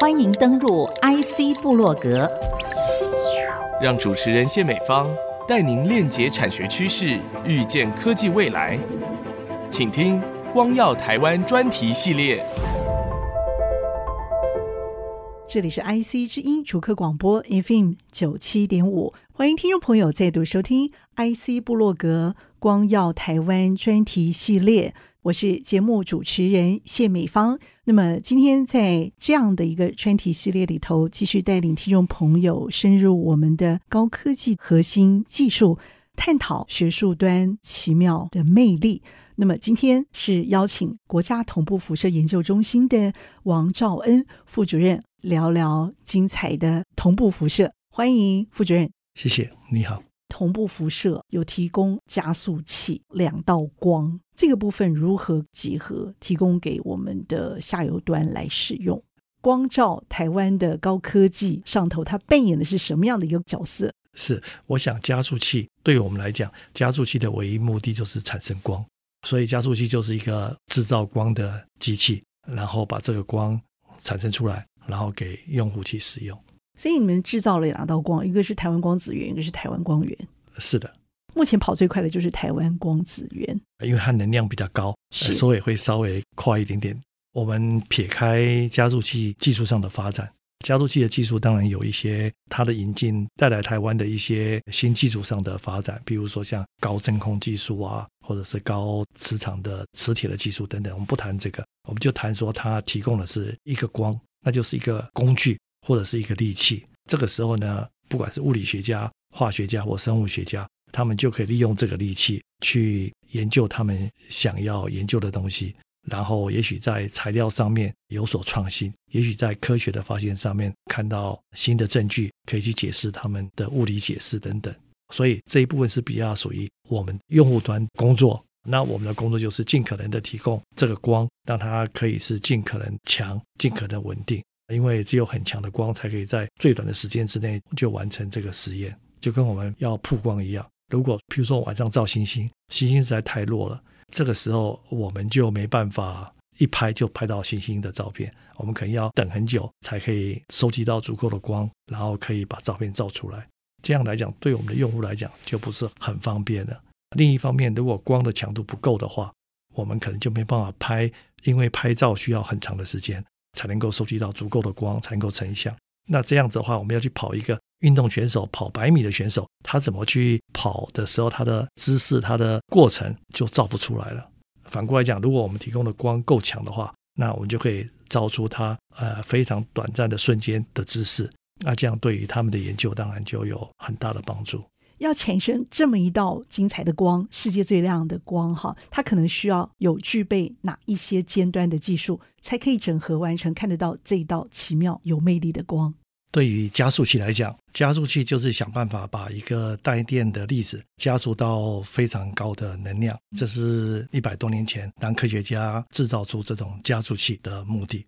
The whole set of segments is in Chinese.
欢迎登入 IC 部落格，让主持人谢美芳带您链接产学趋势，预见科技未来。请听“光耀台湾”专题系列。这里是 IC 之音主客广播 FM 九七点五，欢迎听众朋友再度收听 IC 部落格“光耀台湾”专题系列。我是节目主持人谢美芳。那么今天在这样的一个专题系列里头，继续带领听众朋友深入我们的高科技核心技术，探讨学术端奇妙的魅力。那么今天是邀请国家同步辐射研究中心的王兆恩副主任聊聊精彩的同步辐射。欢迎副主任。谢谢，你好。同步辐射有提供加速器两道光，这个部分如何结合提供给我们的下游端来使用？光照台湾的高科技上头，它扮演的是什么样的一个角色？是，我想加速器对我们来讲，加速器的唯一目的就是产生光，所以加速器就是一个制造光的机器，然后把这个光产生出来，然后给用户去使用。所以你们制造了两道光，一个是台湾光子源，一个是台湾光源。是的，目前跑最快的就是台湾光子源，因为它能量比较高，是所以会稍微快一点点。我们撇开加速器技术上的发展，加速器的技术当然有一些它的引进带来台湾的一些新技术上的发展，比如说像高真空技术啊，或者是高磁场的磁铁的技术等等。我们不谈这个，我们就谈说它提供的是一个光，那就是一个工具。或者是一个利器，这个时候呢，不管是物理学家、化学家或生物学家，他们就可以利用这个利器去研究他们想要研究的东西，然后也许在材料上面有所创新，也许在科学的发现上面看到新的证据，可以去解释他们的物理解释等等。所以这一部分是比较属于我们用户端工作。那我们的工作就是尽可能的提供这个光，让它可以是尽可能强、尽可能稳定。因为只有很强的光，才可以在最短的时间之内就完成这个实验，就跟我们要曝光一样。如果譬如说晚上照星星，星星实在太弱了，这个时候我们就没办法一拍就拍到星星的照片，我们可能要等很久才可以收集到足够的光，然后可以把照片照出来。这样来讲，对我们的用户来讲就不是很方便了。另一方面，如果光的强度不够的话，我们可能就没办法拍，因为拍照需要很长的时间。才能够收集到足够的光，才能够成像。那这样子的话，我们要去跑一个运动选手，跑百米的选手，他怎么去跑的时候，他的姿势、他的过程就照不出来了。反过来讲，如果我们提供的光够强的话，那我们就可以照出他呃非常短暂的瞬间的姿势。那这样对于他们的研究，当然就有很大的帮助。要产生这么一道精彩的光，世界最亮的光，哈，它可能需要有具备哪一些尖端的技术，才可以整合完成看得到这一道奇妙有魅力的光？对于加速器来讲，加速器就是想办法把一个带电的粒子加速到非常高的能量，这是一百多年前当科学家制造出这种加速器的目的。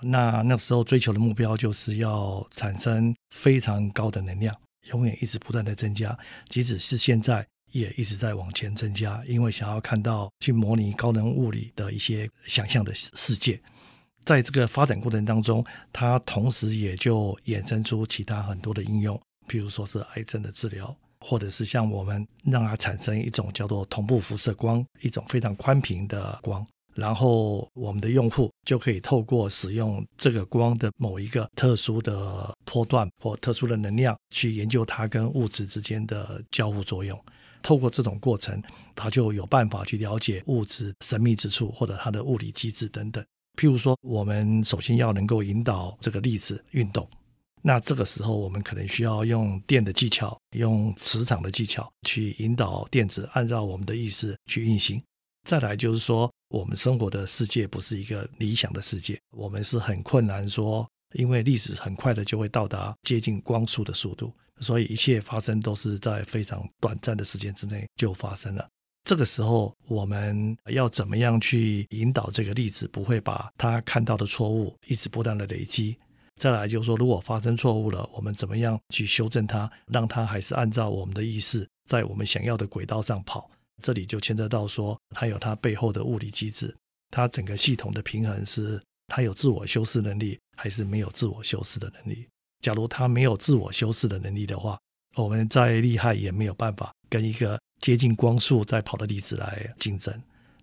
那那时候追求的目标就是要产生非常高的能量。永远一直不断的增加，即使是现在也一直在往前增加，因为想要看到去模拟高能物理的一些想象的世界。在这个发展过程当中，它同时也就衍生出其他很多的应用，譬如说是癌症的治疗，或者是像我们让它产生一种叫做同步辐射光，一种非常宽频的光。然后我们的用户就可以透过使用这个光的某一个特殊的波段或特殊的能量，去研究它跟物质之间的交互作用。透过这种过程，他就有办法去了解物质神秘之处或者它的物理机制等等。譬如说，我们首先要能够引导这个粒子运动，那这个时候我们可能需要用电的技巧，用磁场的技巧去引导电子按照我们的意思去运行。再来就是说，我们生活的世界不是一个理想的世界，我们是很困难说，因为粒子很快的就会到达接近光速的速度，所以一切发生都是在非常短暂的时间之内就发生了。这个时候，我们要怎么样去引导这个粒子不会把它看到的错误一直不断的累积？再来就是说，如果发生错误了，我们怎么样去修正它，让它还是按照我们的意思，在我们想要的轨道上跑？这里就牵扯到说，它有它背后的物理机制，它整个系统的平衡是它有自我修饰能力，还是没有自我修饰的能力？假如它没有自我修饰的能力的话，我们再厉害也没有办法跟一个接近光速在跑的粒子来竞争。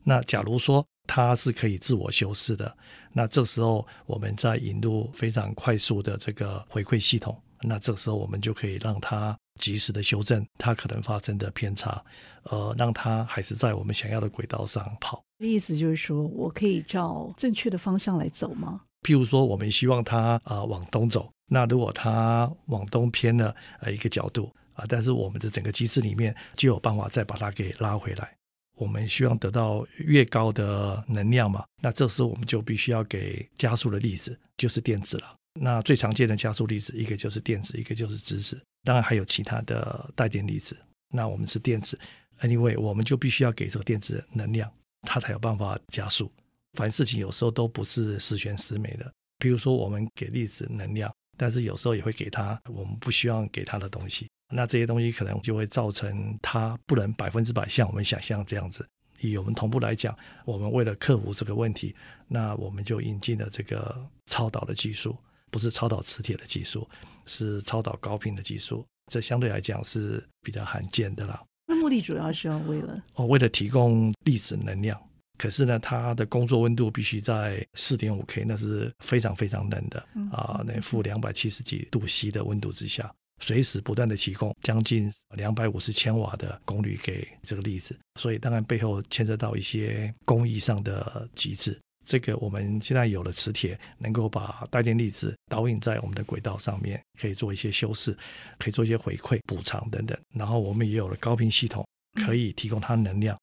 那假如说它是可以自我修饰的，那这时候我们再引入非常快速的这个回馈系统，那这时候我们就可以让它及时的修正它可能发生的偏差，呃，让它还是在我们想要的轨道上跑。意思就是说我可以照正确的方向来走吗？譬如说，我们希望它呃往东走，那如果它往东偏了呃一个角度啊，但是我们的整个机制里面就有办法再把它给拉回来。我们希望得到越高的能量嘛，那这时候我们就必须要给加速的粒子，就是电子了。那最常见的加速粒子，一个就是电子，一个就是质子，当然还有其他的带电粒子。那我们是电子，anyway，我们就必须要给这个电子能量，它才有办法加速。凡事情有时候都不是十全十美的，比如说我们给粒子能量，但是有时候也会给它我们不希望给它的东西。那这些东西可能就会造成它不能百分之百像我们想象这样子。以我们同步来讲，我们为了克服这个问题，那我们就引进了这个超导的技术，不是超导磁铁的技术，是超导高频的技术。这相对来讲是比较罕见的啦。那目的主要是要为了哦，为了提供粒子能量。可是呢，它的工作温度必须在四点五 K，那是非常非常冷的啊，那负两百七十几度 C 的温度之下。随时不断的提供将近两百五十千瓦的功率给这个粒子，所以当然背后牵涉到一些工艺上的机制。这个我们现在有了磁铁，能够把带电粒子导引在我们的轨道上面，可以做一些修饰，可以做一些回馈补偿等等。然后我们也有了高频系统，可以提供它能量。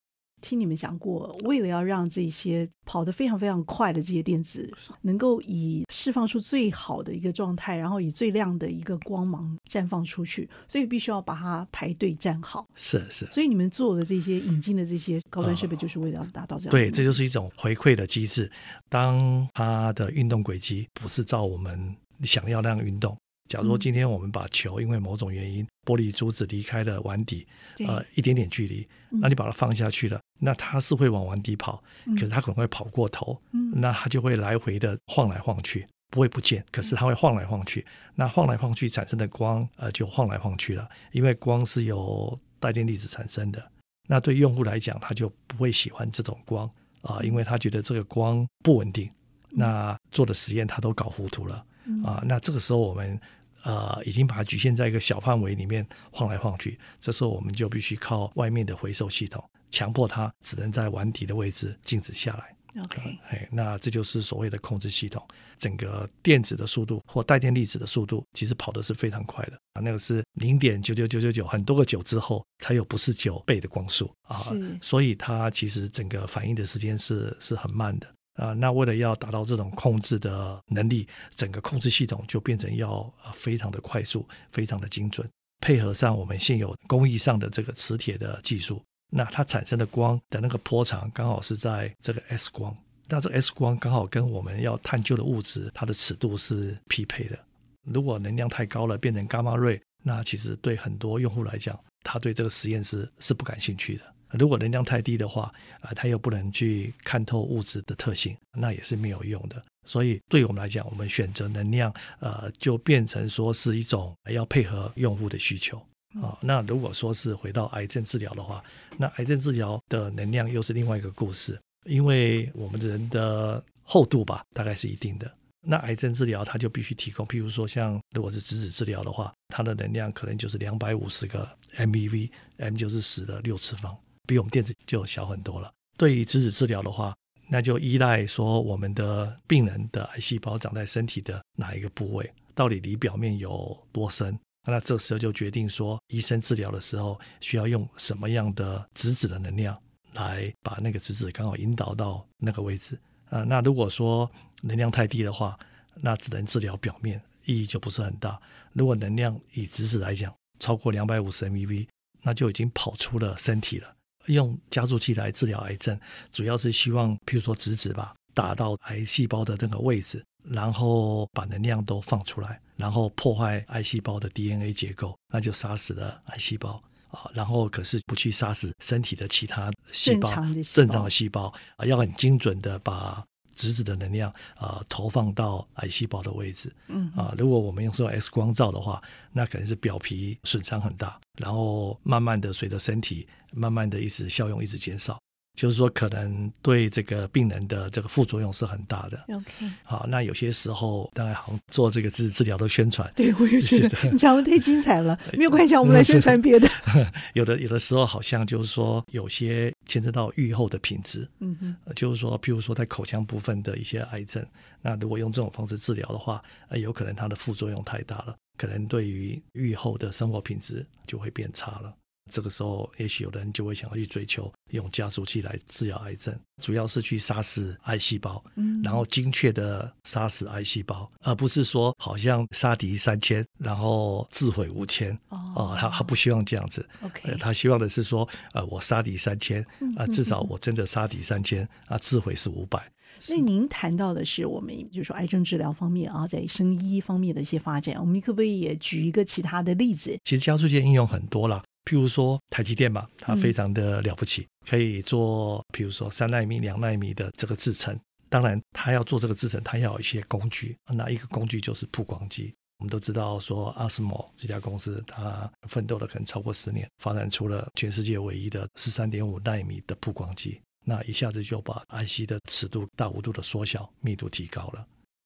听你们讲过，为了要让这些跑得非常非常快的这些电子能够以释放出最好的一个状态，然后以最亮的一个光芒绽放出去，所以必须要把它排队站好。是是。所以你们做的这些引进的这些高端设备，就是为了要达到这样。对，这就是一种回馈的机制。当它的运动轨迹不是照我们想要那样运动。假如今天我们把球因为某种原因玻璃珠子离开了碗底，呃一点点距离，那你把它放下去了，那它是会往碗底跑，可是它可能会跑过头，那它就会来回的晃来晃去，不会不见，可是它会晃来晃去，那晃来晃去产生的光，呃就晃来晃去了，因为光是由带电粒子产生的，那对用户来讲，他就不会喜欢这种光啊，因为他觉得这个光不稳定，那做的实验他都搞糊涂了啊，那这个时候我们。呃，已经把它局限在一个小范围里面晃来晃去，这时候我们就必须靠外面的回收系统，强迫它只能在碗底的位置静止下来。OK，哎，那这就是所谓的控制系统。整个电子的速度或带电粒子的速度，其实跑的是非常快的啊，那个是零点九九九九九很多个九之后才有不是九倍的光速啊，所以它其实整个反应的时间是是很慢的。啊，那为了要达到这种控制的能力，整个控制系统就变成要啊非常的快速，非常的精准，配合上我们现有工艺上的这个磁铁的技术，那它产生的光的那个波长刚好是在这个 S 光，那这 S 光刚好跟我们要探究的物质它的尺度是匹配的。如果能量太高了，变成伽马瑞，那其实对很多用户来讲，他对这个实验室是不感兴趣的。如果能量太低的话，啊、它又不能去看透物质的特性，那也是没有用的。所以，对我们来讲，我们选择能量，呃，就变成说是一种要配合用户的需求啊、那如果说是回到癌症治疗的话，那癌症治疗的能量又是另外一个故事，因为我们人的厚度吧，大概是一定的。那癌症治疗它就必须提供，譬如说像如果是质子治疗的话，它的能量可能就是两百五十个 MeV，M 就是十的六次方。比我们电子就小很多了。对于质子治疗的话，那就依赖说我们的病人的癌细胞长在身体的哪一个部位，到底离表面有多深。那这时候就决定说，医生治疗的时候需要用什么样的质子的能量来把那个质子刚好引导到那个位置。啊，那如果说能量太低的话，那只能治疗表面，意义就不是很大。如果能量以质子来讲超过两百五十 MV，那就已经跑出了身体了。用加速器来治疗癌症，主要是希望，譬如说直指吧，打到癌细胞的这个位置，然后把能量都放出来，然后破坏癌细胞的 DNA 结构，那就杀死了癌细胞啊。然后可是不去杀死身体的其他细胞，正常的细胞啊，要很精准的把质子的能量啊、呃、投放到癌细胞的位置。嗯啊，如果我们用这种 X 光照的话，那可能是表皮损伤很大，然后慢慢的随着身体慢慢的一直效用一直减少。就是说，可能对这个病人的这个副作用是很大的。OK，好，那有些时候，当然好像做这个质子治疗的宣传，对我也觉得 你讲的太精彩了。没有关系，我们来宣传别的。有的有的时候，好像就是说，有些牵扯到预后的品质。嗯哼，就是说，譬如说在口腔部分的一些癌症，那如果用这种方式治疗的话，呃，有可能它的副作用太大了，可能对于预后的生活品质就会变差了。这个时候，也许有的人就会想要去追求用加速器来治疗癌症，主要是去杀死癌细胞，嗯，然后精确的杀死癌细胞，而不是说好像杀敌三千，然后自毁五千。哦，他他不希望这样子，OK，他希望的是说，呃，我杀敌三千，啊，至少我真的杀敌三千，啊，自毁是五百。所以您谈到的是我们就是说癌症治疗方面啊，在生医方面的一些发展，我们可不可以也举一个其他的例子？其实加速器应用很多啦。譬如说台积电吧，它非常的了不起，可以做譬如说三纳米、两纳米的这个制程。当然，它要做这个制程，它要有一些工具。那一个工具就是曝光机。我们都知道说，ASML 这家公司，它奋斗了可能超过十年，发展出了全世界唯一的十三点五纳米的曝光机。那一下子就把 IC 的尺度大幅度的缩小，密度提高了。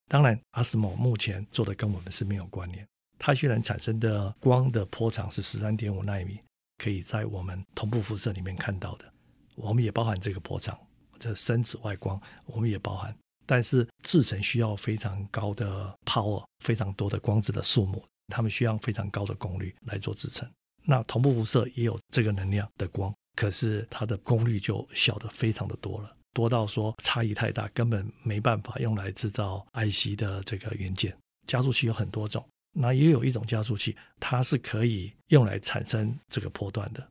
当然，ASML 目前做的跟我们是没有关联。它虽然产生的光的波长是十三点五纳米。可以在我们同步辐射里面看到的，我们也包含这个波长，这深紫外光我们也包含。但是制程需要非常高的 power，非常多的光子的数目，它们需要非常高的功率来做制程。那同步辐射也有这个能量的光，可是它的功率就小得非常的多了，多到说差异太大，根本没办法用来制造 IC 的这个元件。加速器有很多种。那也有一种加速器，它是可以用来产生这个波段的。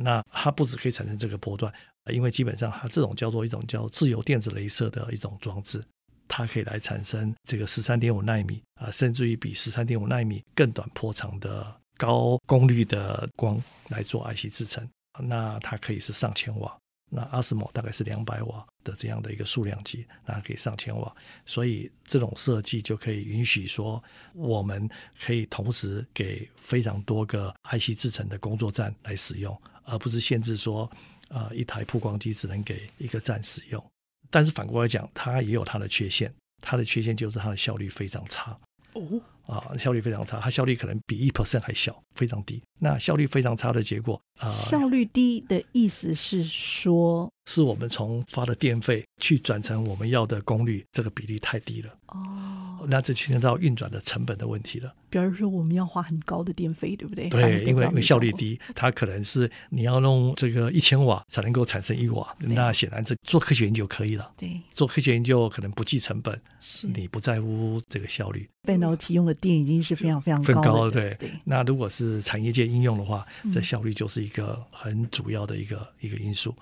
那它不只可以产生这个波段，因为基本上它这种叫做一种叫自由电子雷射的一种装置，它可以来产生这个十三点五纳米啊，甚至于比十三点五纳米更短波长的高功率的光来做 IC 制程。那它可以是上千瓦。那阿斯莫大概是两百瓦的这样的一个数量级，那可以上千瓦，所以这种设计就可以允许说，我们可以同时给非常多个 IC 制程的工作站来使用，而不是限制说，呃，一台曝光机只能给一个站使用。但是反过来讲，它也有它的缺陷，它的缺陷就是它的效率非常差。哦。啊，效率非常差，它效率可能比一 percent 还小，非常低。那效率非常差的结果啊，效率低的意思是说，是我们从发的电费去转成我们要的功率，这个比例太低了。哦，那这牵扯到运转的成本的问题了。比如说，我们要花很高的电费，对不对？对，因为因为效率低，它可能是你要弄这个一千瓦才能够产生一瓦，那显然这做科学研究可以了。对，做科学研究可能不计成本，是你不在乎这个效率。半导体用的电已经是非常非常高的，对。对，那如果是产业界应用的话，这效率就是一个很主要的一个、嗯、一个因素。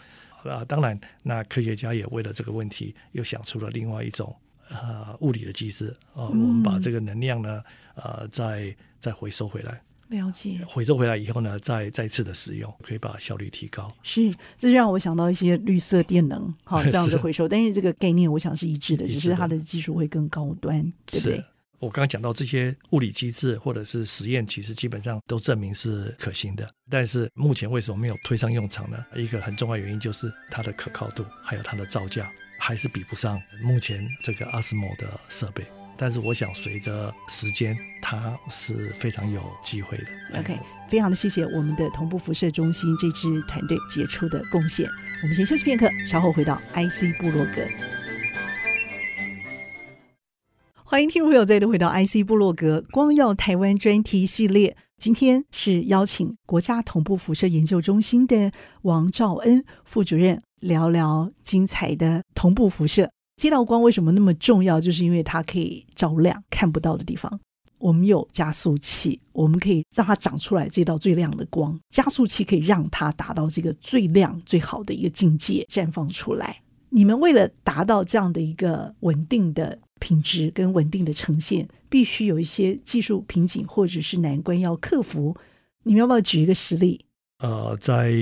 啊，当然，那科学家也为了这个问题，又想出了另外一种呃物理的机制啊、呃，我们把这个能量呢，呃，再再回收回来。了解。回收回来以后呢，再再次的使用，可以把效率提高。是，这是让我想到一些绿色电能，好 这样子回收。但是这个概念，我想是一致的，只是它的技术会更高端，对不对？我刚刚讲到这些物理机制或者是实验，其实基本上都证明是可行的。但是目前为什么没有推上用场呢？一个很重要原因就是它的可靠度，还有它的造价还是比不上目前这个阿斯莫的设备。但是我想随着时间，它是非常有机会的。OK，非常的谢谢我们的同步辐射中心这支团队杰出的贡献。我们先休息片刻，稍后回到 IC 部落格。欢迎听众朋友再度回到 IC 部落格光耀台湾专题系列。今天是邀请国家同步辐射研究中心的王兆恩副主任聊聊精彩的同步辐射。这道光为什么那么重要？就是因为它可以照亮看不到的地方。我们有加速器，我们可以让它长出来这道最亮的光。加速器可以让它达到这个最亮最好的一个境界，绽放出来。你们为了达到这样的一个稳定的品质跟稳定的呈现，必须有一些技术瓶颈或者是难关要克服。你们要不要举一个实例？呃，在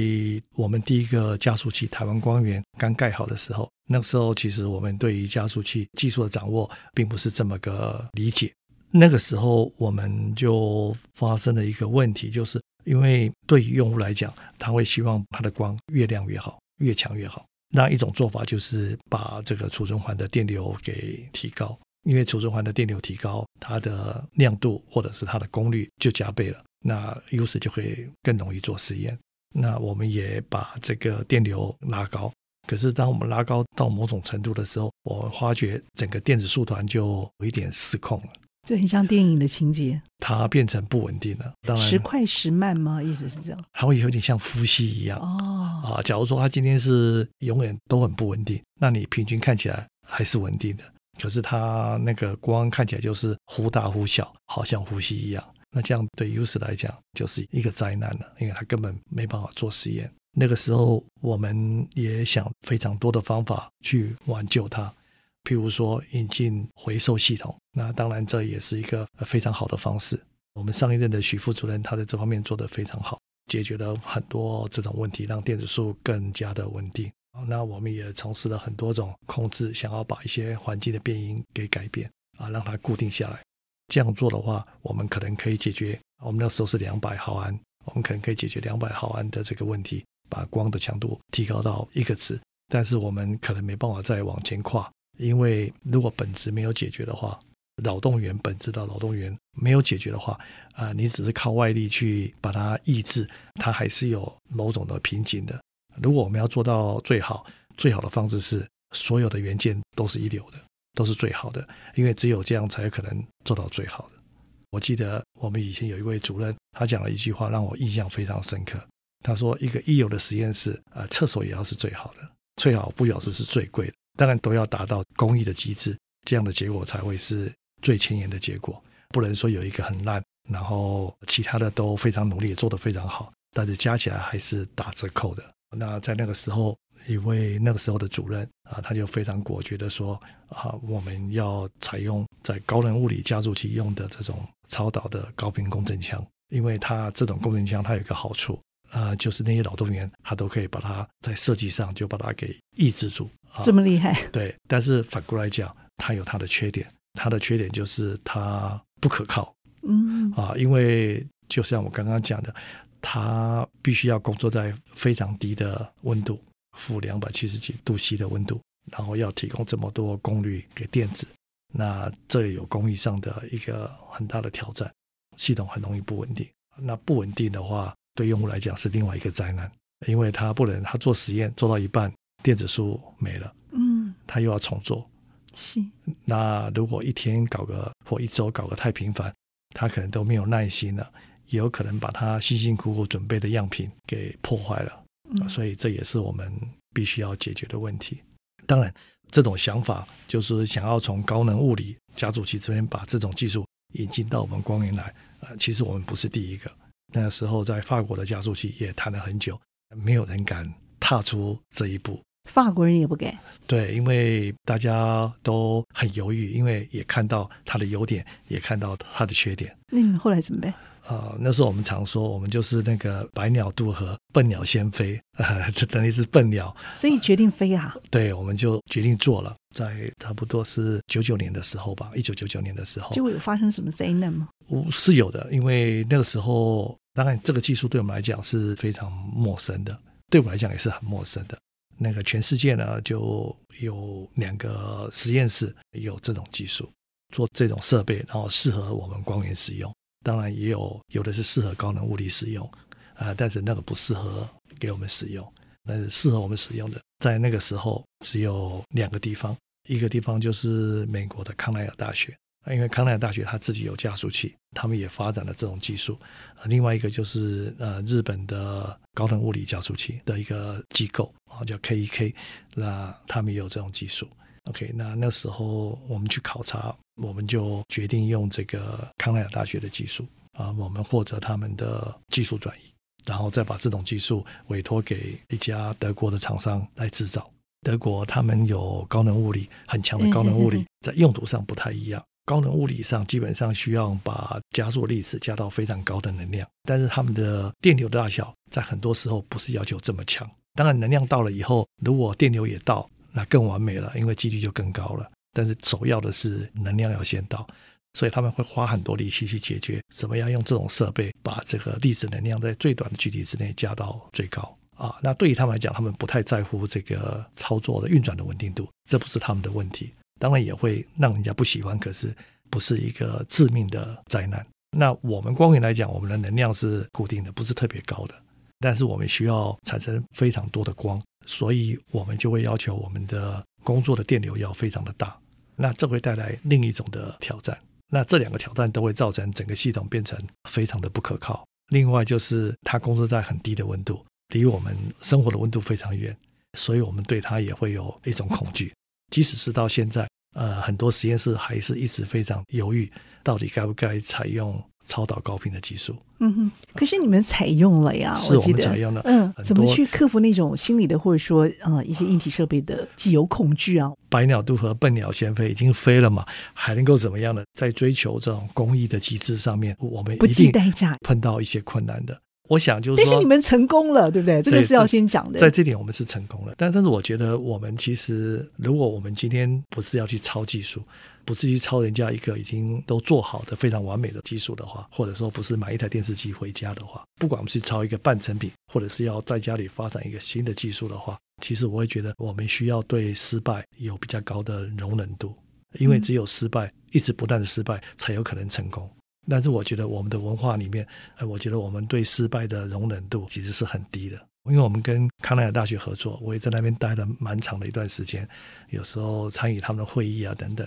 我们第一个加速器台湾光源刚盖好的时候，那个时候其实我们对于加速器技术的掌握并不是这么个理解。那个时候我们就发生了一个问题，就是因为对于用户来讲，他会希望它的光越亮越好，越强越好。那一种做法就是把这个储存环的电流给提高，因为储存环的电流提高，它的亮度或者是它的功率就加倍了。那 user 就会更容易做实验。那我们也把这个电流拉高。可是当我们拉高到某种程度的时候，我发觉整个电子束团就有一点失控了。这很像电影的情节。它变成不稳定了。当然，时快时慢吗？意思是这样？它会有点像呼吸一样。哦。啊，假如说它今天是永远都很不稳定，那你平均看起来还是稳定的。可是它那个光看起来就是忽大忽小，好像呼吸一样。那这样对 U.S. 来讲就是一个灾难了，因为他根本没办法做实验。那个时候我们也想非常多的方法去挽救它，譬如说引进回收系统。那当然这也是一个非常好的方式。我们上一任的许副主任他在这方面做得非常好，解决了很多这种问题，让电子束更加的稳定。那我们也从事了很多种控制，想要把一些环境的变因给改变啊，让它固定下来。这样做的话，我们可能可以解决。我们那时候是两百毫安，我们可能可以解决两百毫安的这个问题，把光的强度提高到一个值。但是我们可能没办法再往前跨，因为如果本质没有解决的话，扰动源本质的扰动源没有解决的话，啊、你只是靠外力去把它抑制，它还是有某种的瓶颈的。如果我们要做到最好，最好的方式是所有的元件都是一流的。都是最好的，因为只有这样才可能做到最好的。我记得我们以前有一位主任，他讲了一句话让我印象非常深刻。他说：“一个一流的实验室，呃，厕所也要是最好的。最好不表示是最贵的，当然都要达到工艺的极致，这样的结果才会是最前沿的结果。不能说有一个很烂，然后其他的都非常努力，做得非常好，但是加起来还是打折扣的。那在那个时候。”一位那个时候的主任啊，他就非常果决的说啊，我们要采用在高能物理加速器用的这种超导的高频共振腔，因为它这种共振腔它有一个好处啊，就是那些扰动员他都可以把它在设计上就把它给抑制住。这么厉害？对，但是反过来讲，它有它的缺点，它的缺点就是它不可靠。嗯啊，因为就像我刚刚讲的，它必须要工作在非常低的温度。负两百七十几度 C 的温度，然后要提供这么多功率给电子，那这有工艺上的一个很大的挑战，系统很容易不稳定。那不稳定的话，对用户来讲是另外一个灾难，因为他不能他做实验做到一半，电子书没了，嗯，他又要重做。是。那如果一天搞个或一周搞个太频繁，他可能都没有耐心了，也有可能把他辛辛苦苦准备的样品给破坏了。所以这也是我们必须要解决的问题。当然，这种想法就是想要从高能物理加速器这边把这种技术引进到我们光源来。呃，其实我们不是第一个。那个时候在法国的加速器也谈了很久，没有人敢踏出这一步。法国人也不敢。对，因为大家都很犹豫，因为也看到它的优点，也看到它的缺点。那你们后来怎么办？啊、呃，那时候我们常说，我们就是那个百鸟渡河，笨鸟先飞，呃，这等于是笨鸟，所以决定飞啊。对，我们就决定做了，在差不多是九九年的时候吧，一九九九年的时候。结果有发生什么灾难吗？是有的，因为那个时候，当然这个技术对我们来讲是非常陌生的，对我们来讲也是很陌生的。那个全世界呢，就有两个实验室有这种技术，做这种设备，然后适合我们光源使用。当然也有，有的是适合高能物理使用，啊、但是那个不适合给我们使用。但是适合我们使用的，在那个时候只有两个地方，一个地方就是美国的康奈尔大学，因为康奈尔大学它自己有加速器，他们也发展了这种技术。呃，另外一个就是呃日本的高能物理加速器的一个机构啊，叫 KEK，那他们也有这种技术。OK，那那时候我们去考察。我们就决定用这个康奈尔大学的技术啊，我们获得他们的技术转移，然后再把这种技术委托给一家德国的厂商来制造。德国他们有高能物理，很强的高能物理，在用途上不太一样。高能物理上基本上需要把加速粒子加到非常高的能量，但是他们的电流的大小在很多时候不是要求这么强。当然，能量到了以后，如果电流也到，那更完美了，因为几率就更高了。但是首要的是能量要先到，所以他们会花很多力气去解决怎么样用这种设备把这个粒子能量在最短的距离之内加到最高啊。那对于他们来讲，他们不太在乎这个操作的运转的稳定度，这不是他们的问题。当然也会让人家不喜欢，可是不是一个致命的灾难。那我们光源来讲，我们的能量是固定的，不是特别高的，但是我们需要产生非常多的光，所以我们就会要求我们的工作的电流要非常的大。那这会带来另一种的挑战。那这两个挑战都会造成整个系统变成非常的不可靠。另外就是它工作在很低的温度，离我们生活的温度非常远，所以我们对它也会有一种恐惧。即使是到现在，呃，很多实验室还是一直非常犹豫，到底该不该采用超导高频的技术。嗯哼，可是你们采用了呀，是我们采用了。嗯，怎么去克服那种心理的，或者说呃一些硬体设备的既有恐惧啊？百鸟渡河，笨鸟先飞，已经飞了嘛，还能够怎么样呢？在追求这种公益的机制上面，我们一定碰到一些困难的。我想就是说，但是你们成功了，对不对？这个是要先讲的。在这点，我们是成功了。但但是，我觉得我们其实，如果我们今天不是要去抄技术，不至于抄人家一个已经都做好的非常完美的技术的话，或者说不是买一台电视机回家的话，不管我们是抄一个半成品，或者是要在家里发展一个新的技术的话，其实我会觉得我们需要对失败有比较高的容忍度，因为只有失败，一直不断的失败，才有可能成功。但是我觉得我们的文化里面，呃，我觉得我们对失败的容忍度其实是很低的。因为我们跟康奈尔大学合作，我也在那边待了蛮长的一段时间，有时候参与他们的会议啊等等。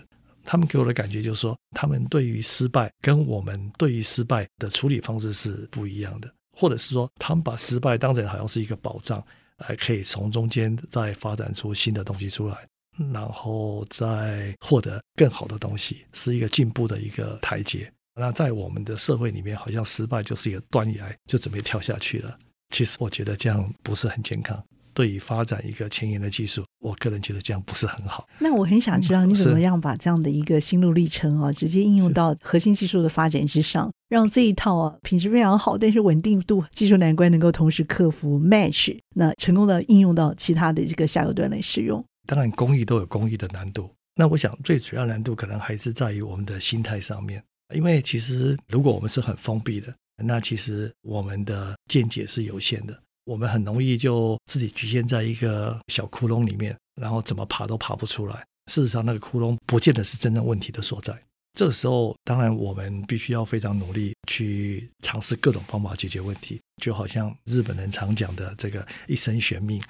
他们给我的感觉就是说，他们对于失败跟我们对于失败的处理方式是不一样的，或者是说，他们把失败当成好像是一个保障，还可以从中间再发展出新的东西出来，然后再获得更好的东西，是一个进步的一个台阶。那在我们的社会里面，好像失败就是一个断崖，就准备跳下去了。其实我觉得这样不是很健康。对于发展一个前沿的技术，我个人觉得这样不是很好。那我很想知道你怎么样把这样的一个心路历程啊，直接应用到核心技术的发展之上，让这一套啊品质非常好，但是稳定度、技术难关能够同时克服 match，那成功的应用到其他的这个下游端来使用。当然，工艺都有工艺的难度。那我想最主要难度可能还是在于我们的心态上面。因为其实，如果我们是很封闭的，那其实我们的见解是有限的，我们很容易就自己局限在一个小窟窿里面，然后怎么爬都爬不出来。事实上，那个窟窿不见得是真正问题的所在。这个时候，当然我们必须要非常努力去尝试各种方法解决问题，就好像日本人常讲的这个一生悬命。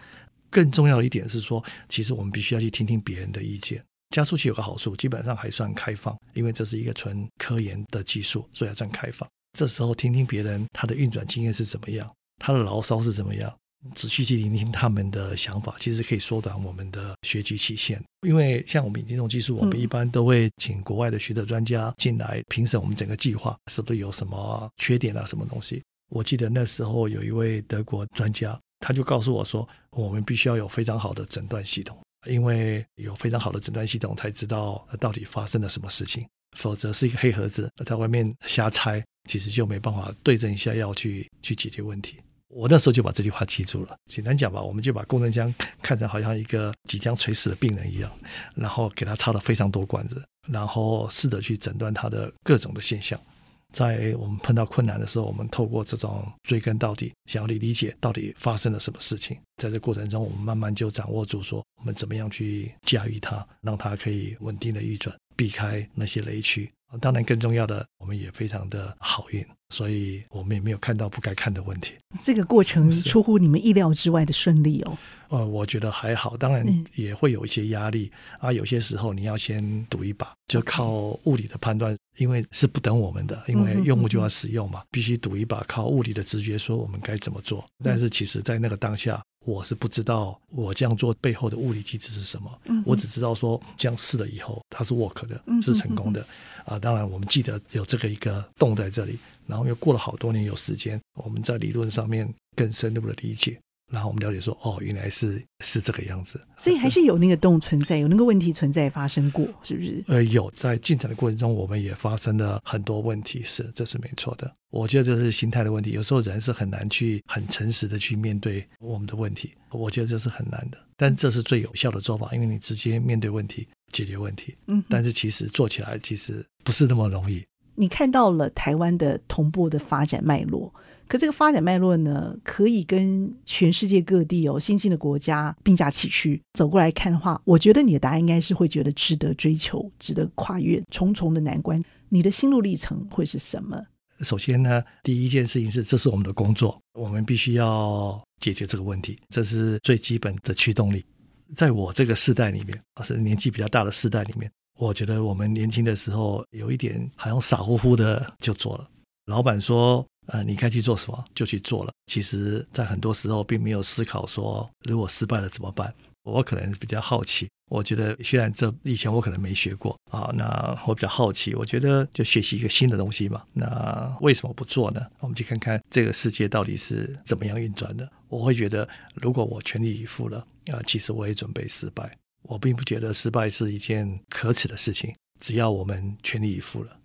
更重要的一点是说，其实我们必须要去听听别人的意见。加速器有个好处，基本上还算开放，因为这是一个纯科研的技术，所以还算开放。这时候听听别人他的运转经验是怎么样，他的牢骚是怎么样，仔细去聆听他们的想法，其实可以缩短我们的学习期限。因为像我们引进这种技术，我们一般都会请国外的学者专家进来评审我们整个计划是不是有什么缺点啊，什么东西。我记得那时候有一位德国专家，他就告诉我说，我们必须要有非常好的诊断系统。因为有非常好的诊断系统，才知道到底发生了什么事情。否则是一个黑盒子，在外面瞎猜，其实就没办法对症下药去去解决问题。我那时候就把这句话记住了。简单讲吧，我们就把共振箱看成好像一个即将垂死的病人一样，然后给他插了非常多管子，然后试着去诊断他的各种的现象。在我们碰到困难的时候，我们透过这种追根到底，想要理解到底发生了什么事情。在这过程中，我们慢慢就掌握住说，我们怎么样去驾驭它，让它可以稳定的运转，避开那些雷区。当然，更重要的，我们也非常的好运，所以我们也没有看到不该看的问题。这个过程出乎你们意料之外的顺利哦。呃，我觉得还好，当然也会有一些压力、嗯、啊。有些时候你要先赌一把，就靠物理的判断，因为是不等我们的，因为用户就要使用嘛，必须赌一把，靠物理的直觉说我们该怎么做。但是其实，在那个当下，我是不知道我这样做背后的物理机制是什么。我只知道说这样试了以后，它是 work 的，是成功的啊。当然，我们记得有这个一个洞在这里，然后又过了好多年有时间，我们在理论上面更深入的理解。然后我们了解说，哦，原来是是这个样子，所以还是有那个洞存在，有那个问题存在发生过，是不是？呃，有在进展的过程中，我们也发生了很多问题，是，这是没错的。我觉得这是心态的问题，有时候人是很难去很诚实的去面对我们的问题，我觉得这是很难的。但这是最有效的做法，因为你直接面对问题，解决问题。嗯，但是其实做起来其实不是那么容易。你看到了台湾的同步的发展脉络。可这个发展脉络呢，可以跟全世界各地有、哦、新兴的国家并驾齐驱。走过来看的话，我觉得你的答案应该是会觉得值得追求、值得跨越重重的难关。你的心路历程会是什么？首先呢，第一件事情是，这是我们的工作，我们必须要解决这个问题，这是最基本的驱动力。在我这个世代里面，是年纪比较大的世代里面，我觉得我们年轻的时候有一点好像傻乎乎的就做了。老板说。呃，你该去做什么就去做了。其实，在很多时候并没有思考说，如果失败了怎么办。我可能比较好奇，我觉得虽然这以前我可能没学过啊，那我比较好奇，我觉得就学习一个新的东西嘛。那为什么不做呢？我们去看看这个世界到底是怎么样运转的。我会觉得，如果我全力以赴了啊，其实我也准备失败。我并不觉得失败是一件可耻的事情，只要我们全力以赴了。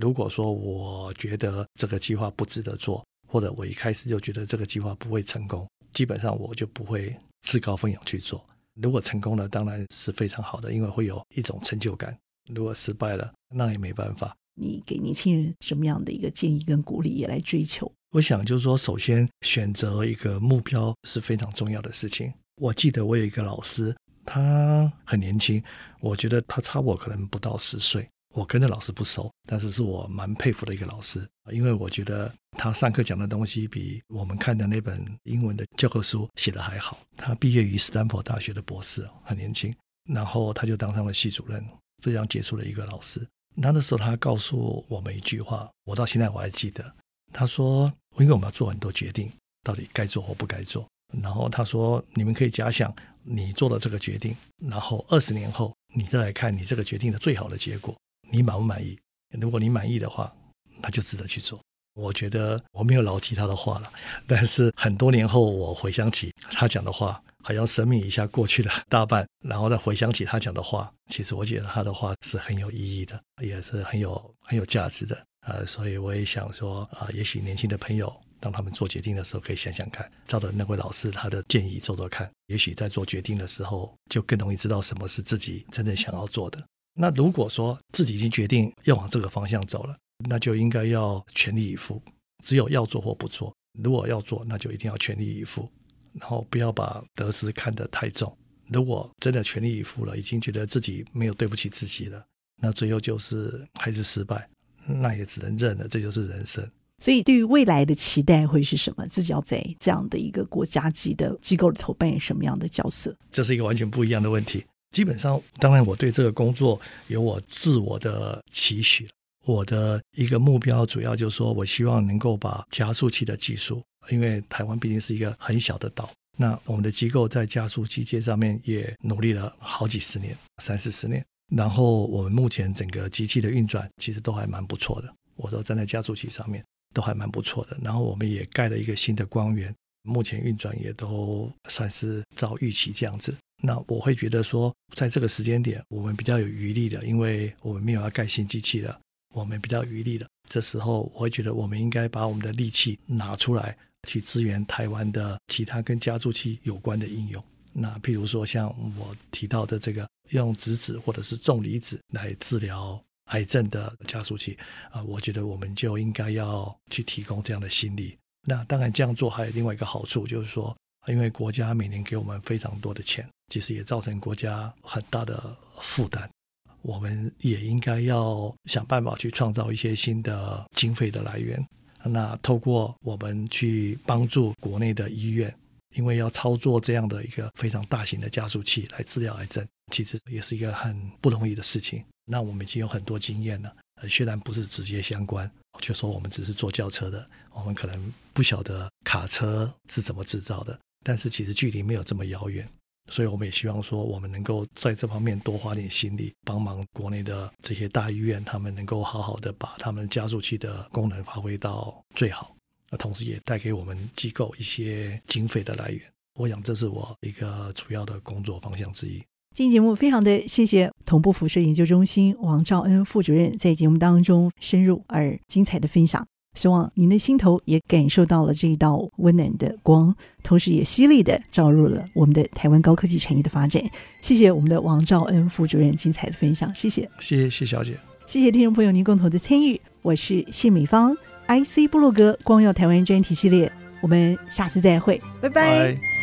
如果说我觉得这个计划不值得做，或者我一开始就觉得这个计划不会成功，基本上我就不会自告奋勇去做。如果成功了，当然是非常好的，因为会有一种成就感。如果失败了，那也没办法。你给年轻人什么样的一个建议跟鼓励，也来追求？我想就是说，首先选择一个目标是非常重要的事情。我记得我有一个老师，他很年轻，我觉得他差我可能不到十岁。我跟那老师不熟，但是是我蛮佩服的一个老师，因为我觉得他上课讲的东西比我们看的那本英文的教科书写的还好。他毕业于斯坦福大学的博士，很年轻，然后他就当上了系主任，非常杰出的一个老师。那那时候他告诉我们一句话，我到现在我还记得。他说：“因为我们要做很多决定，到底该做或不该做。”然后他说：“你们可以假想你做了这个决定，然后二十年后你再来看你这个决定的最好的结果。”你满不满意？如果你满意的话，那就值得去做。我觉得我没有牢记他的话了，但是很多年后我回想起他讲的话，好像生命一下过去了大半，然后再回想起他讲的话，其实我觉得他的话是很有意义的，也是很有很有价值的。呃，所以我也想说，啊、也许年轻的朋友当他们做决定的时候，可以想想看，照着那位老师他的建议做做看，也许在做决定的时候，就更容易知道什么是自己真正想要做的。那如果说自己已经决定要往这个方向走了，那就应该要全力以赴。只有要做或不做，如果要做，那就一定要全力以赴，然后不要把得失看得太重。如果真的全力以赴了，已经觉得自己没有对不起自己了，那最后就是还是失败，那也只能认了，这就是人生。所以，对于未来的期待会是什么？自己要在这样的一个国家级的机构里头扮演什么样的角色？这是一个完全不一样的问题。基本上，当然，我对这个工作有我自我的期许。我的一个目标主要就是说，我希望能够把加速器的技术，因为台湾毕竟是一个很小的岛，那我们的机构在加速机界上面也努力了好几十年，三四十年。然后我们目前整个机器的运转其实都还蛮不错的。我都站在加速器上面都还蛮不错的。然后我们也盖了一个新的光源，目前运转也都算是照预期这样子。那我会觉得说，在这个时间点，我们比较有余力的，因为我们没有要盖新机器了，我们比较余力的。这时候，我会觉得我们应该把我们的力气拿出来，去支援台湾的其他跟加速器有关的应用。那譬如说，像我提到的这个用质子或者是重离子来治疗癌症的加速器啊，我觉得我们就应该要去提供这样的心力。那当然，这样做还有另外一个好处，就是说，因为国家每年给我们非常多的钱。其实也造成国家很大的负担，我们也应该要想办法去创造一些新的经费的来源。那透过我们去帮助国内的医院，因为要操作这样的一个非常大型的加速器来治疗癌症，其实也是一个很不容易的事情。那我们已经有很多经验了，虽然不是直接相关，就说我们只是做轿车的，我们可能不晓得卡车是怎么制造的，但是其实距离没有这么遥远。所以我们也希望说，我们能够在这方面多花点心力，帮忙国内的这些大医院，他们能够好好的把他们加速器的功能发挥到最好，那同时也带给我们机构一些经费的来源。我想这是我一个主要的工作方向之一。今天节目非常的谢谢同步辐射研究中心王兆恩副主任在节目当中深入而精彩的分享，希望您的心头也感受到了这一道温暖的光，同时也犀利的照入了我们的台湾高科技产业的发展。谢谢我们的王兆恩副主任精彩的分享，谢谢，谢谢谢小姐，谢谢听众朋友您共同的参与，我是谢美芳，IC 部落格光耀台湾专题系列，我们下次再会，拜拜。Bye